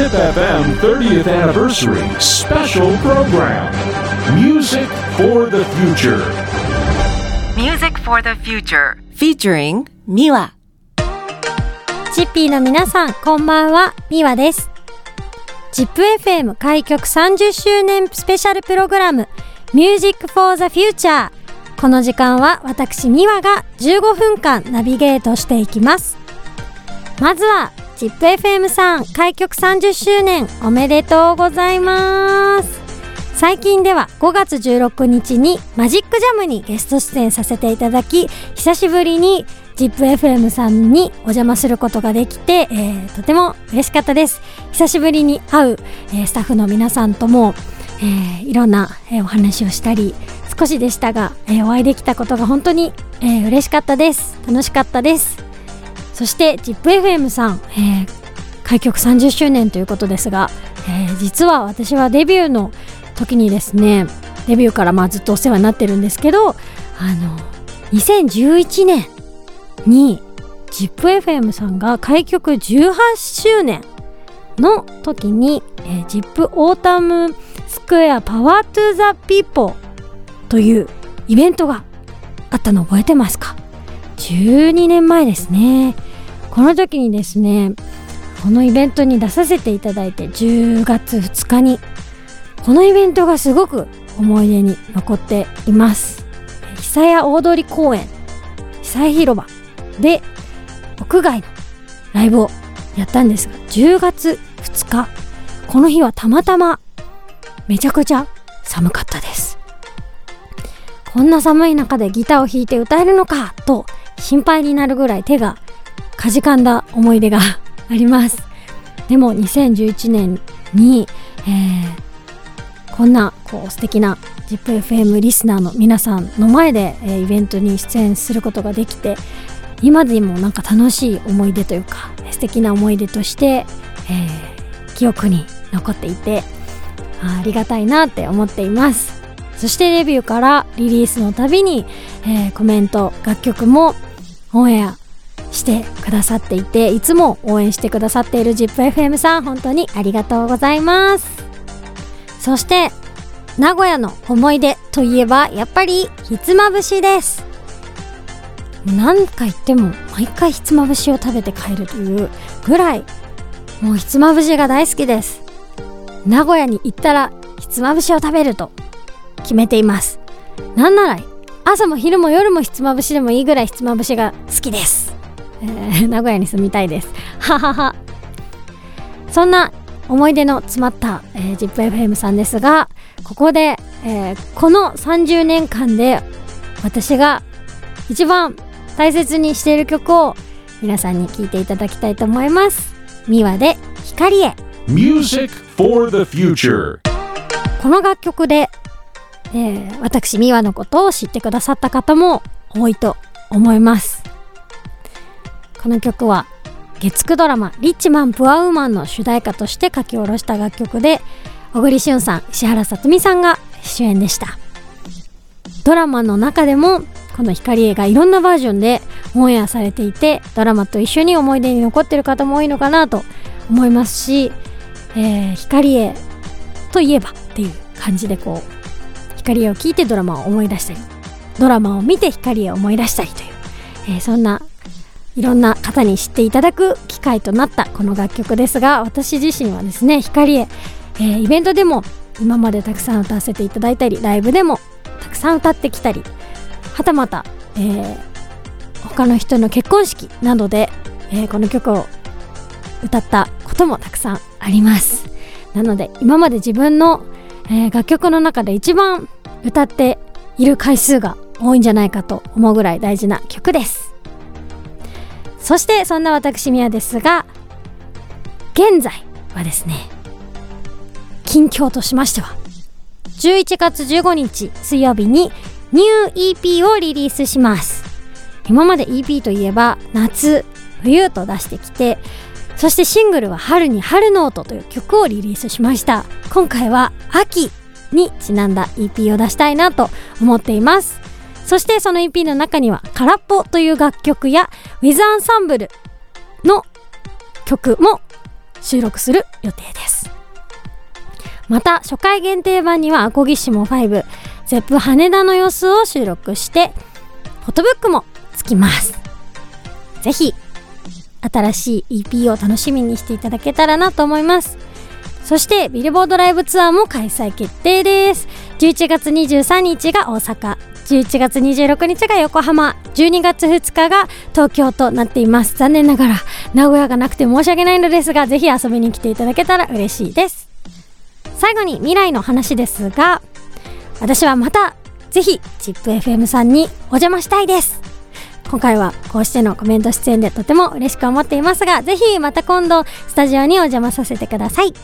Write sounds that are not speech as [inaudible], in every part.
Zip FM 30th Anniversary Special Program Music for the Future. Music for the Future. featuring ミワチッピーの皆さん、こんばんは、ミワです。ZIPFM 開局30周年スペシャルプログラム Music for the Future この時間は私ミワが15分間ナビゲートしていきます。まずは ZIPFM さん開局30周年おめでとうございます。最近では5月16日にマジックジャムにゲスト出演させていただき久しぶりに ZIPFM さんにお邪魔することができて、えーとても嬉しかったです。久しぶりに会う、えースタッフの皆さんとも、えーいろんな、えお話をしたり少しでしたが、えお会いできたことが本当に、えー嬉しかったです。楽しかったです。そして ZIPFM さん、えー開局30周年ということですが、えー実は私はデビューの時にですねデビューからまあずっとお世話になってるんですけどあの2011年に ZIPFM さんが開局18周年の時に、えー、ZIP Autumn Square Power to the Peopleというイベントがあったの覚えてますか？12年前ですね。この時にですねこのイベントに出させていただいて10月2日にこのイベントがすごく思い出に残っています。久屋大通公園久屋広場で屋外のライブをやったんですが10月2日この日はたまたまめちゃくちゃ寒かったです。こんな寒い中でギターを弾いて歌えるのかと心配になるぐらい手がかじかんだ思い出があります。でも2011年に、えーこんなこう素敵な ZIPFM リスナーの皆さんの前で、えーイベントに出演することができて今でもなんか楽しい思い出というか素敵な思い出として、えー記憶に残っていてありがたいなって思っています。そしてデビューからリリースのたびに、えーコメント楽曲もオンエアしてくださっていていつも応援してくださっている ZIPFM さん本当にありがとうございます。そして名古屋の思い出といえばやっぱりひつまぶしです。何回言っても毎回ひつまぶしを食べて帰るというぐらいもうひつまぶしが大好きです。名古屋に行ったらひつまぶしを食べると決めています。なんなら朝も昼も夜もひつまぶしでもいいぐらいひつまぶしが好きです、え [laughs] ー名古屋に住みたいですはははそんな思い出の詰まった、えー、ZIPFM さんですがここで、えーこの30年間で私が一番大切にしている曲を皆さんに聴いていただきたいと思います。ミワで光へ。Music for the Future. この楽曲で、えー私ミワのことを知ってくださった方も多いと思います。この曲は月9ドラマ「リッチマン・プアウーマン」の主題歌として書き下ろした楽曲で小栗旬さん石原さとみさんが主演でした。ドラマの中でもこの光映画いろんなバージョンでオンエアされていてドラマと一緒に思い出に残ってる方も多いのかなと思いますし、えー光栄といえばっていう感じでこう光栄を聞いてドラマを思い出したりドラマを見て光栄を思い出したりという、えーそんないろんな方に知っていただく機会となったこの楽曲ですが私自身はですね光栄、えーイベントでも今までたくさん歌わせていただいたりライブでもたくさん歌ってきたりはたまた、えー他の人の結婚式などで、えーこの曲を歌ったこともたくさんあります。なので今まで自分の、えー楽曲の中で一番歌っている回数が多いんじゃないかと思うぐらい大事な曲です。そしてそんな私宮ですが現在はですね近況としましては11月15日水曜日にニュー EP をリリースします。今まで EP といえば夏冬と出してきてそしてシングルは春に春ノートという曲をリリースしました。今回は秋にちなんだ EP を出したいなと思っています。そしてその EP の中には「空っぽ」という楽曲やウィズアンサンブルの曲も収録する予定です。また初回限定版にはアコギシモ5ゼップ羽田の様子を収録してフォトブックもつきます。ぜひ新しい EP を楽しみにしていただけたらなと思います。そしてビルボードライブツアーも開催決定です。11月23日が大阪。11月26日が横浜。12月2日が東京となっています。残念ながら名古屋がなくて申し訳ないのですがぜひ遊びに来ていただけたら嬉しいです。最後に未来の話ですが私はまたぜひ ZIPFM さんにお邪魔したいです。今回はこうしてのコメント出演でとても嬉しく思っていますがぜひまた今度スタジオにお邪魔させてください。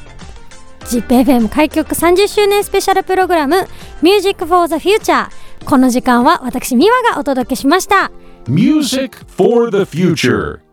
ZIPFM 開局30周年スペシャルプログラム Music for the Future この時間は私ミワがお届けしました Music for the future.